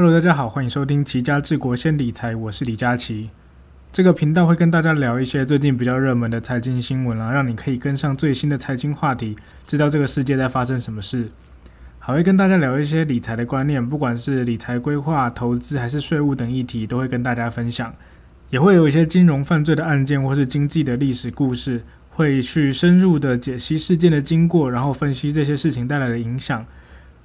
Hello，大家好，欢迎收听齐家治国先理财，我是李佳琦。这个频道会跟大家聊一些最近比较热门的财经新闻啊，让你可以跟上最新的财经话题，知道这个世界在发生什么事。还会跟大家聊一些理财的观念，不管是理财规划、投资还是税务等议题，都会跟大家分享。也会有一些金融犯罪的案件或是经济的历史故事，会去深入的解析事件的经过，然后分析这些事情带来的影响。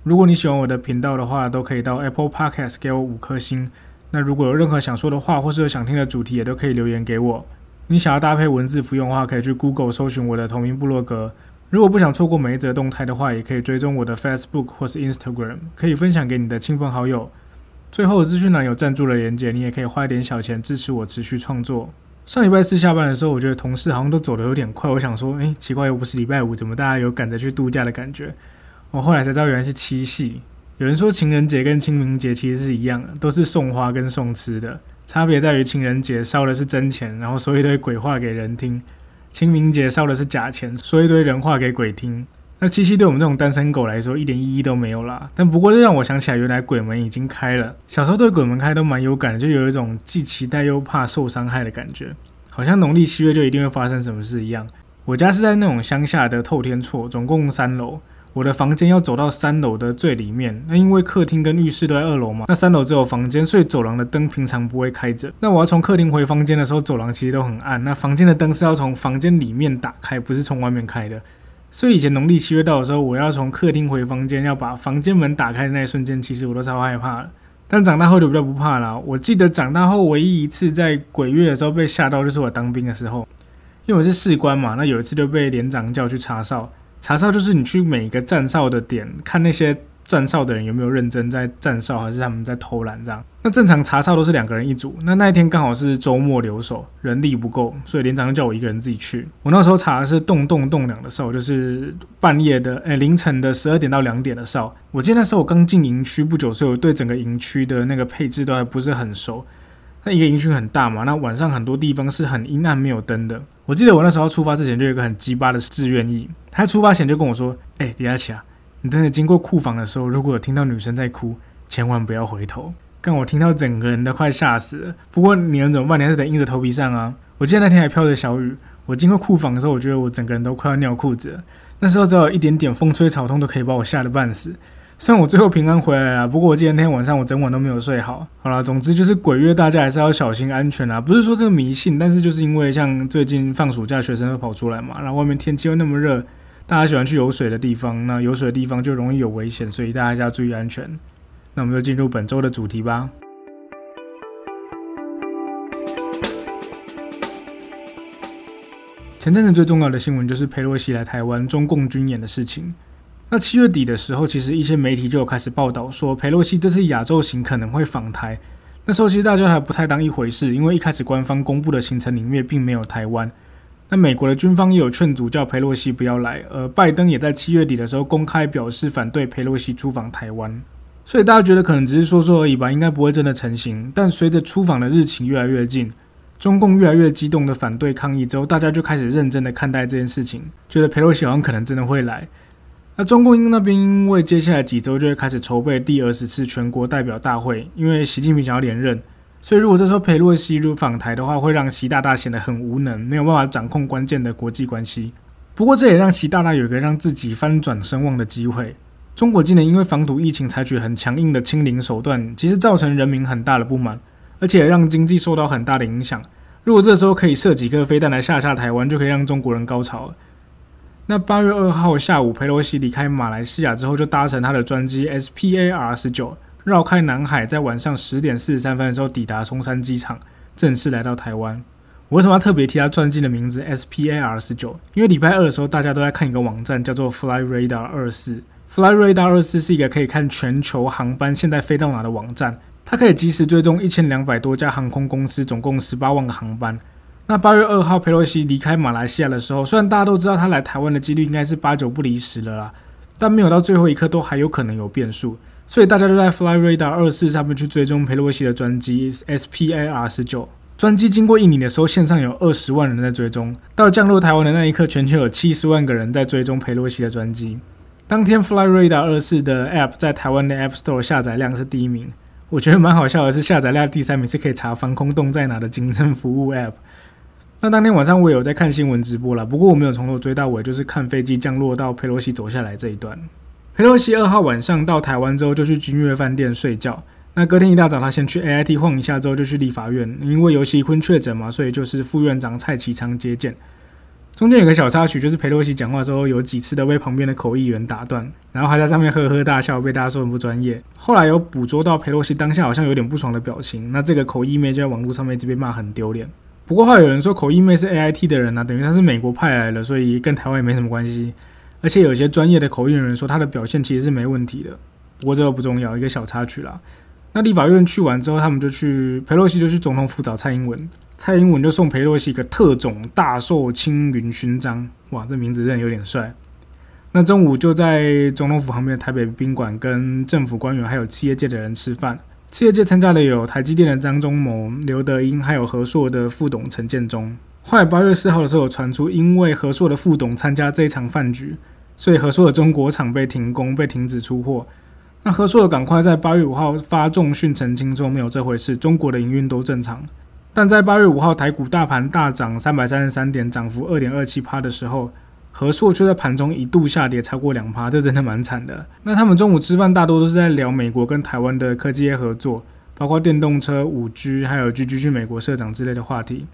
如果你喜欢我的频道的话，都可以到 Apple Podcast 给我五颗星。那如果有任何想说的话，或是有想听的主题，也都可以留言给我。你想要搭配文字服用的话，可以去 Google 搜寻我的同名部落格。如果不想错过每一则动态的话，也可以追踪我的 Facebook 或是 Instagram，可以分享给你的亲朋好友。最后资讯栏有赞助的连接，你也可以花一点小钱支持我持续创作。上礼拜四下班的时候，我觉得同事好像都走得有点快，我想说，诶，奇怪，又不是礼拜五，怎么大家有赶着去度假的感觉？我后来才知道，原来是七夕。有人说情人节跟清明节其实是一样的，都是送花跟送吃的，差别在于情人节烧的是真钱，然后说一堆鬼话给人听；清明节烧的是假钱，说一堆人话给鬼听。那七夕对我们这种单身狗来说一点意义都没有啦。但不过这让我想起来，原来鬼门已经开了。小时候对鬼门开都蛮有感的，就有一种既期待又怕受伤害的感觉，好像农历七月就一定会发生什么事一样。我家是在那种乡下的透天厝，总共三楼。我的房间要走到三楼的最里面，那因为客厅跟浴室都在二楼嘛，那三楼只有房间，所以走廊的灯平常不会开着。那我要从客厅回房间的时候，走廊其实都很暗，那房间的灯是要从房间里面打开，不是从外面开的。所以以前农历七月到的时候，我要从客厅回房间，要把房间门打开的那一瞬间，其实我都超害怕了。但长大后就比较不怕了。我记得长大后唯一一次在鬼月的时候被吓到，就是我当兵的时候，因为我是士官嘛，那有一次就被连长叫去查哨。查哨就是你去每一个站哨的点看那些站哨的人有没有认真在站哨，还是他们在偷懒这样。那正常查哨都是两个人一组，那那一天刚好是周末留守，人力不够，所以连长就叫我一个人自己去。我那时候查的是动动动两的哨，就是半夜的，哎，凌晨的十二点到两点的哨。我记得那时候我刚进营区不久，所以我对整个营区的那个配置都还不是很熟。那一个营区很大嘛，那晚上很多地方是很阴暗没有灯的。我记得我那时候出发之前就有一个很鸡巴的志愿意，他出发前就跟我说：“哎，李佳琪啊，你等你经过库房的时候，如果听到女生在哭，千万不要回头。”但我听到整个人都快吓死了。不过你能怎么办？你还是得硬着头皮上啊。我记得那天还飘着小雨，我经过库房的时候，我觉得我整个人都快要尿裤子了。那时候只要有一点点风吹草动，都可以把我吓得半死。虽然我最后平安回来了，不过我记得那天晚上我整晚都没有睡好。好了，总之就是鬼月，大家还是要小心安全啊！不是说这个迷信，但是就是因为像最近放暑假，学生都跑出来嘛，然后外面天气又那么热，大家喜欢去有水的地方，那有水的地方就容易有危险，所以大家还是要注意安全。那我们就进入本周的主题吧。前阵子最重要的新闻就是佩洛西来台湾中共军演的事情。那七月底的时候，其实一些媒体就有开始报道说，佩洛西这次亚洲行可能会访台。那时候其实大家还不太当一回事，因为一开始官方公布的行程里面并没有台湾。那美国的军方也有劝阻叫佩洛西不要来，而拜登也在七月底的时候公开表示反对佩洛西出访台湾。所以大家觉得可能只是说说而已吧，应该不会真的成型。但随着出访的日期越来越近，中共越来越激动的反对抗议之后，大家就开始认真的看待这件事情，觉得佩洛西好像可能真的会来。那中共因那边因为接下来几周就会开始筹备第二十次全国代表大会，因为习近平想要连任，所以如果这时候裴洛西入访台的话，会让习大大显得很无能，没有办法掌控关键的国际关系。不过这也让习大大有一个让自己翻转声望的机会。中国今年因为防堵疫情采取很强硬的清零手段，其实造成人民很大的不满，而且让经济受到很大的影响。如果这时候可以射几颗飞弹来吓吓台湾，就可以让中国人高潮了。那八月二号下午，佩洛西离开马来西亚之后，就搭乘他的专机 S P A R 十九绕开南海，在晚上十点四十三分的时候抵达松山机场，正式来到台湾。我为什么要特别提他专机的名字 S P A R 十九？因为礼拜二的时候，大家都在看一个网站，叫做 Fly Radar 二四。Fly Radar 二四是一个可以看全球航班现在飞到哪的网站，它可以及时追踪一千两百多家航空公司，总共十八万个航班。那八月二号，佩洛西离开马来西亚的时候，虽然大家都知道他来台湾的几率应该是八九不离十了啦，但没有到最后一刻都还有可能有变数，所以大家都在 Fly Radar 二四上面去追踪佩洛西的专机 S P A R 十九。专机经过印尼的时候，线上有二十万人在追踪，到降落台湾的那一刻，全球有七十万个人在追踪佩洛西的专机。当天 Fly Radar 二四的 App 在台湾的 App Store 下载量是第一名。我觉得蛮好笑的是，下载量第三名是可以查防空洞在哪的警政服务 App。那当天晚上我有在看新闻直播了，不过我没有从头追到尾，就是看飞机降落到佩洛西走下来这一段。佩洛西二号晚上到台湾之后，就去君悦饭店睡觉。那隔天一大早，他先去 AIT 晃一下，之后就去立法院，因为尤熙坤确诊嘛，所以就是副院长蔡其昌接见。中间有个小插曲，就是佩洛西讲话时候有几次都被旁边的口译员打断，然后还在上面呵呵大笑，被大家说很不专业。后来有捕捉到佩洛西当下好像有点不爽的表情，那这个口译妹就在网络上面一直被骂很丢脸。不过话有人说口译妹是 AIT 的人啊，等于他是美国派来的，所以跟台湾也没什么关系。而且有些专业的口译人说他的表现其实是没问题的。不过这个不重要，一个小插曲啦。那立法院去完之后，他们就去佩洛西就去总统府找蔡英文，蔡英文就送佩洛西一个特种大绶青云勋章，哇，这名字真的有点帅。那中午就在总统府旁边的台北宾馆跟政府官员还有企业界的人吃饭，企业界参加的有台积电的张忠谋、刘德英，还有和硕的副董陈建忠。后来八月四号的时候传出，因为和硕的副董参加这一场饭局，所以和硕的中国厂被停工，被停止出货。那和硕赶快在八月五号发重讯澄清说没有这回事，中国的营运都正常。但在八月五号台股大盘大涨三百三十三点，涨幅二点二七趴的时候，和硕却在盘中一度下跌超过两趴，这真的蛮惨的。那他们中午吃饭大多都是在聊美国跟台湾的科技业合作，包括电动车、五 G，还有 G G 去美国社长之类的话题。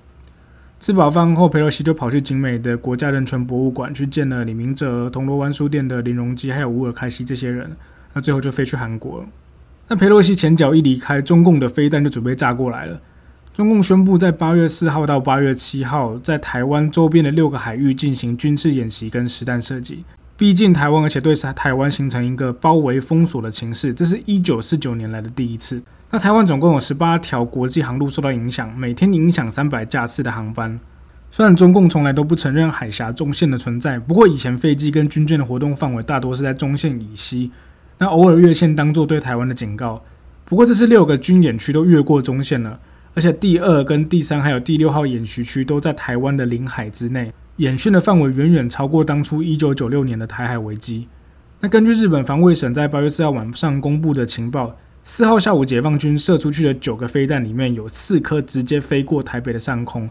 吃饱饭后，佩洛西就跑去景美的国家人权博物馆去见了李明哲、铜锣湾书店的林荣基，还有乌尔开西这些人。那最后就飞去韩国。那佩洛西前脚一离开，中共的飞弹就准备炸过来了。中共宣布在八月四号到八月七号，在台湾周边的六个海域进行军事演习跟实弹射击，逼近台湾，而且对台湾形成一个包围封锁的情势。这是一九四九年来的第一次。那台湾总共有十八条国际航路受到影响，每天影响三百架次的航班。虽然中共从来都不承认海峡中线的存在，不过以前飞机跟军舰的活动范围大多是在中线以西。那偶尔越线当做对台湾的警告，不过这次六个军演区都越过中线了，而且第二跟第三还有第六号演习区都在台湾的领海之内，演训的范围远远超过当初一九九六年的台海危机。那根据日本防卫省在八月四号晚上公布的情报，四号下午解放军射出去的九个飞弹里面有四颗直接飞过台北的上空。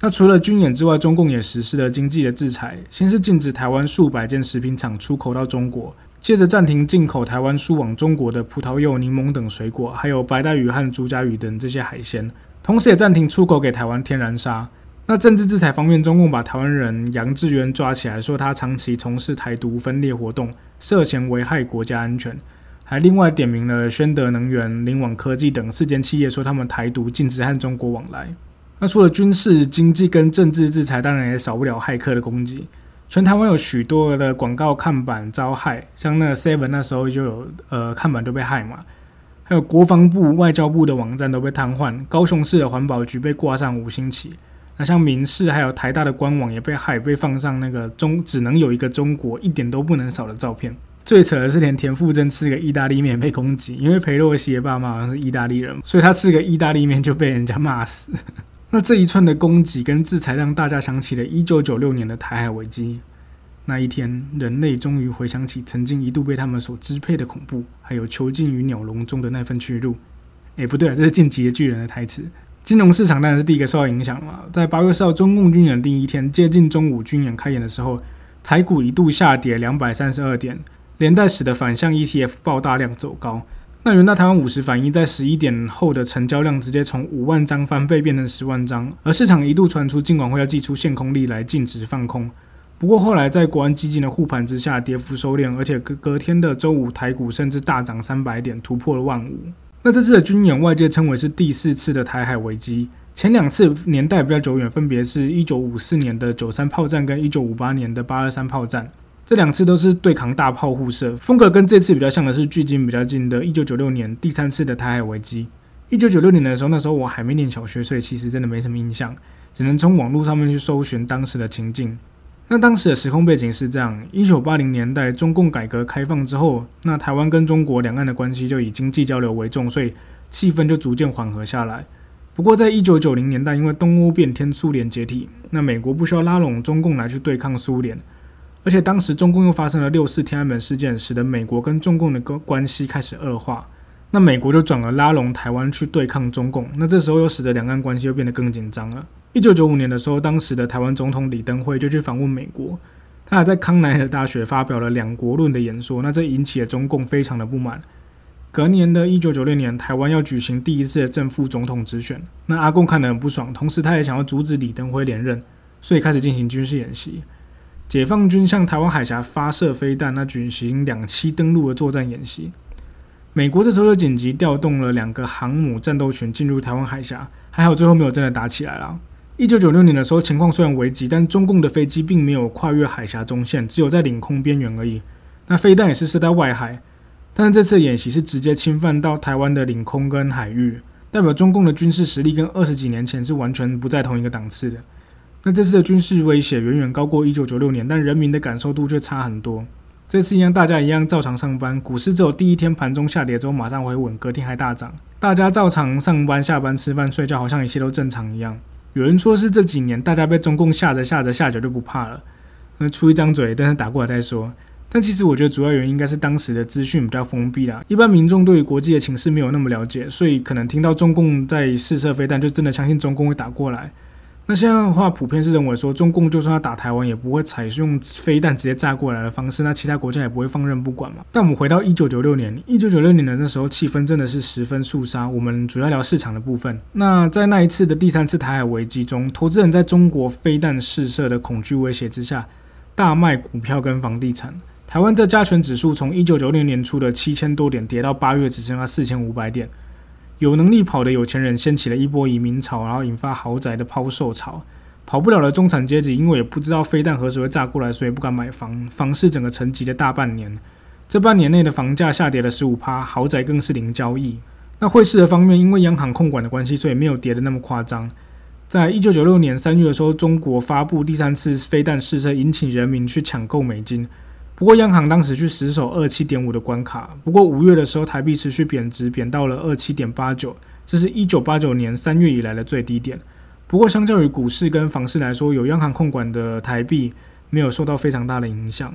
那除了军演之外，中共也实施了经济的制裁，先是禁止台湾数百件食品厂出口到中国。接着暂停进口台湾输往中国的葡萄柚、柠檬等水果，还有白带鱼和竹荚鱼等这些海鲜，同时也暂停出口给台湾天然砂。那政治制裁方面，中共把台湾人杨志渊抓起来，说他长期从事台独分裂活动，涉嫌危害国家安全，还另外点名了宣德能源、灵网科技等四间企业，说他们台独，禁止和中国往来。那除了军事、经济跟政治制裁，当然也少不了骇客的攻击。全台湾有许多的广告看板遭害，像那 Seven 那时候就有呃看板都被害嘛，还有国防部、外交部的网站都被瘫痪，高雄市的环保局被挂上五星旗，那像民事还有台大的官网也被害，被放上那个中只能有一个中国，一点都不能少的照片。最扯的是，连田馥甄吃个意大利面被攻击，因为裴洛西的爸妈好像是意大利人，所以他吃个意大利面就被人家骂死。那这一串的攻击跟制裁，让大家想起了1996年的台海危机。那一天，人类终于回想起曾经一度被他们所支配的恐怖，还有囚禁于鸟笼中的那份屈辱。哎，不对啊，这是《进击的巨人》的台词。金融市场当然是第一个受到影响嘛。在八月四号中共军演第一天，接近中午军演开演的时候，台股一度下跌两百三十二点，连带使得反向 ETF 爆大量走高。那元大台湾五十反应在十一点后的成交量直接从五万张翻倍变成十万张，而市场一度传出尽管会要祭出限空令来禁止放空，不过后来在国安基金的护盘之下，跌幅收敛，而且隔隔天的周五台股甚至大涨三百点，突破了万五。那这次的军演外界称为是第四次的台海危机，前两次年代比较久远，分别是一九五四年的九三炮战跟一九五八年的八二三炮战。这两次都是对抗大炮互射，风格跟这次比较像的是距今比较近的1996年第三次的台海危机。1996年的时候，那时候我还没念小学，所以其实真的没什么印象，只能从网络上面去搜寻当时的情境。那当时的时空背景是这样：1980年代中共改革开放之后，那台湾跟中国两岸的关系就以经济交流为重，所以气氛就逐渐缓和下来。不过在1990年代，因为东欧变天，苏联解体，那美国不需要拉拢中共来去对抗苏联。而且当时中共又发生了六四天安门事件，使得美国跟中共的关关系开始恶化。那美国就转而拉拢台湾去对抗中共，那这时候又使得两岸关系又变得更紧张了。一九九五年的时候，当时的台湾总统李登辉就去访问美国，他还在康奈尔大学发表了“两国论”的演说，那这引起了中共非常的不满。隔年的一九九六年，台湾要举行第一次的正副总统直选，那阿贡看得很不爽，同时他也想要阻止李登辉连任，所以开始进行军事演习。解放军向台湾海峡发射飞弹，那举行两栖登陆的作战演习。美国这时候就紧急调动了两个航母战斗群进入台湾海峡，还好最后没有真的打起来了。一九九六年的时候，情况虽然危急，但中共的飞机并没有跨越海峡中线，只有在领空边缘而已。那飞弹也是射在外海，但是这次演习是直接侵犯到台湾的领空跟海域，代表中共的军事实力跟二十几年前是完全不在同一个档次的。那这次的军事威胁远远高过一九九六年，但人民的感受度却差很多。这次一样，大家一样照常上班，股市只有第一天盘中下跌之后马上回稳，隔天还大涨。大家照常上班、下班、吃饭、睡觉，好像一切都正常一样。有人说是这几年大家被中共吓着吓着吓着就不怕了，那出一张嘴，但是打过来再说。但其实我觉得主要原因应该是当时的资讯比较封闭啦，一般民众对于国际的情势没有那么了解，所以可能听到中共在试射飞弹，就真的相信中共会打过来。那现在的话，普遍是认为说，中共就算要打台湾，也不会采用飞弹直接炸过来的方式，那其他国家也不会放任不管嘛。但我们回到一九九六年，一九九六年的那时候，气氛真的是十分肃杀。我们主要聊市场的部分。那在那一次的第三次台海危机中，投资人在中国飞弹试射的恐惧威胁之下，大卖股票跟房地产。台湾的加权指数从一九九六年初的七千多点跌到八月只剩下四千五百点。有能力跑的有钱人掀起了一波移民潮，然后引发豪宅的抛售潮。跑不了的中产阶级，因为也不知道飞弹何时会炸过来，所以不敢买房，房市整个沉寂了大半年。这半年内的房价下跌了十五趴，豪宅更是零交易。那汇市的方面，因为央行控管的关系，所以没有跌的那么夸张。在一九九六年三月的时候，中国发布第三次飞弹试射，引起人民去抢购美金。不过央行当时去死守二七点五的关卡。不过五月的时候，台币持续贬值，贬到了二七点八九，这是一九八九年三月以来的最低点。不过相较于股市跟房市来说，有央行控管的台币没有受到非常大的影响。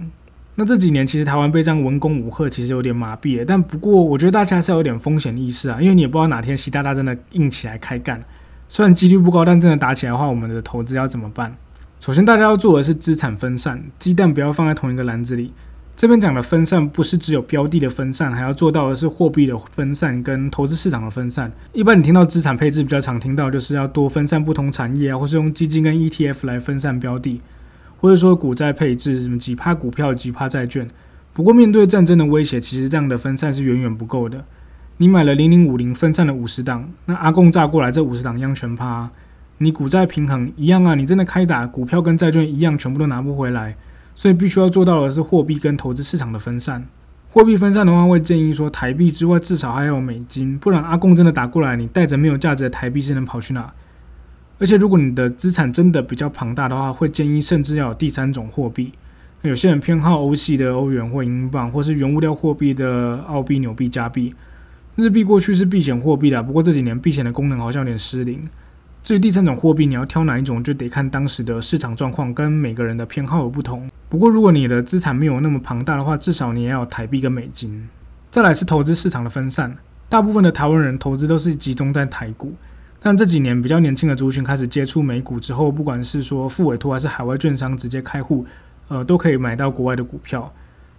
那这几年其实台湾被这样文攻武吓，其实有点麻痹。但不过我觉得大家还是要有点风险意识啊，因为你也不知道哪天习大大真的硬起来开干。虽然几率不高，但真的打起来的话，我们的投资要怎么办？首先，大家要做的是资产分散，鸡蛋不要放在同一个篮子里。这边讲的分散，不是只有标的的分散，还要做到的是货币的分散跟投资市场的分散。一般你听到资产配置比较常听到，就是要多分散不同产业啊，或是用基金跟 ETF 来分散标的，或者说股债配置，什么几趴股票几趴债券。不过面对战争的威胁，其实这样的分散是远远不够的。你买了零零五零，分散了五十档，那阿贡炸过来，这五十档一样全趴。你股债平衡一样啊，你真的开打，股票跟债券一样，全部都拿不回来，所以必须要做到的是货币跟投资市场的分散。货币分散的话，会建议说台币之外，至少还要有美金，不然阿贡真的打过来，你带着没有价值的台币是能跑去哪？而且如果你的资产真的比较庞大的话，会建议甚至要有第三种货币。有些人偏好欧系的欧元或英镑，或是原物料货币的澳币、纽币、加币。日币过去是避险货币的，不过这几年避险的功能好像有点失灵。至于第三种货币，你要挑哪一种，就得看当时的市场状况跟每个人的偏好有不同。不过，如果你的资产没有那么庞大的话，至少你也要台币跟美金。再来是投资市场的分散，大部分的台湾人投资都是集中在台股，但这几年比较年轻的族群开始接触美股之后，不管是说付委托还是海外券商直接开户，呃，都可以买到国外的股票。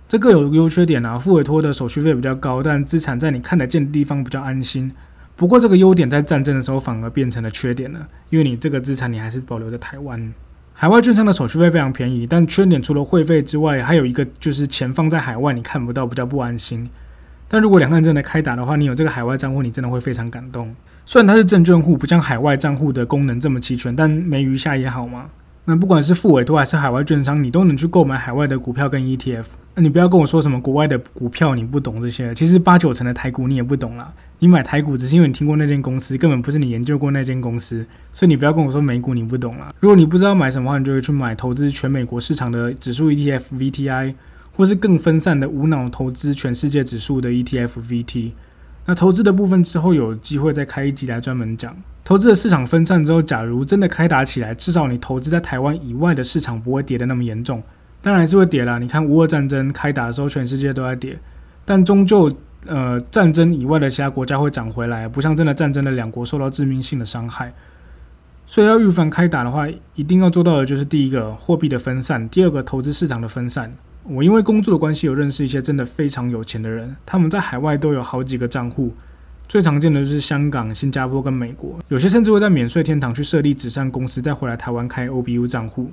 这各有优缺点啊，付委托的手续费比较高，但资产在你看得见的地方比较安心。不过这个优点在战争的时候反而变成了缺点了，因为你这个资产你还是保留在台湾，海外券商的手续费非常便宜，但缺点除了会费之外，还有一个就是钱放在海外你看不到，比较不安心。但如果两岸真的开打的话，你有这个海外账户，你真的会非常感动。虽然它是证券户，不像海外账户的功能这么齐全，但没余下也好嘛。那不管是付委托还是海外券商，你都能去购买海外的股票跟 ETF。那你不要跟我说什么国外的股票你不懂这些，其实八九成的台股你也不懂啦。你买台股只是因为你听过那间公司，根本不是你研究过那间公司，所以你不要跟我说美股你不懂啦。如果你不知道买什么话，你就会去买投资全美国市场的指数 ETF VTI，或是更分散的无脑投资全世界指数的 ETF VT。那投资的部分之后有机会再开一集来专门讲。投资的市场分散之后，假如真的开打起来，至少你投资在台湾以外的市场不会跌得那么严重。当然还是会跌啦。你看，乌俄战争开打的时候，全世界都在跌，但终究呃战争以外的其他国家会涨回来，不像真的战争的两国受到致命性的伤害。所以要预防开打的话，一定要做到的就是第一个货币的分散，第二个投资市场的分散。我因为工作的关系，有认识一些真的非常有钱的人，他们在海外都有好几个账户。最常见的就是香港、新加坡跟美国，有些甚至会在免税天堂去设立纸上公司，再回来台湾开 OBU 账户。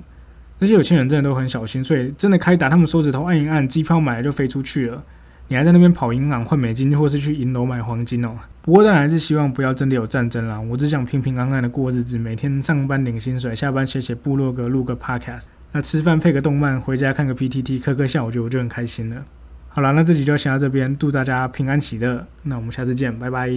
那些有钱人真的都很小心，所以真的开打，他们手指头按一按，机票买了就飞出去了。你还在那边跑银行换美金，或是去银楼买黄金哦。不过当然还是希望不要真的有战争啦。我只想平平安安的过日子，每天上班领薪水，下班写写部落格，录个 podcast。那吃饭配个动漫，回家看个 PTT，磕磕笑，我觉得我就很开心了。好了，那这集就先到这边，祝大家平安喜乐。那我们下次见，拜拜。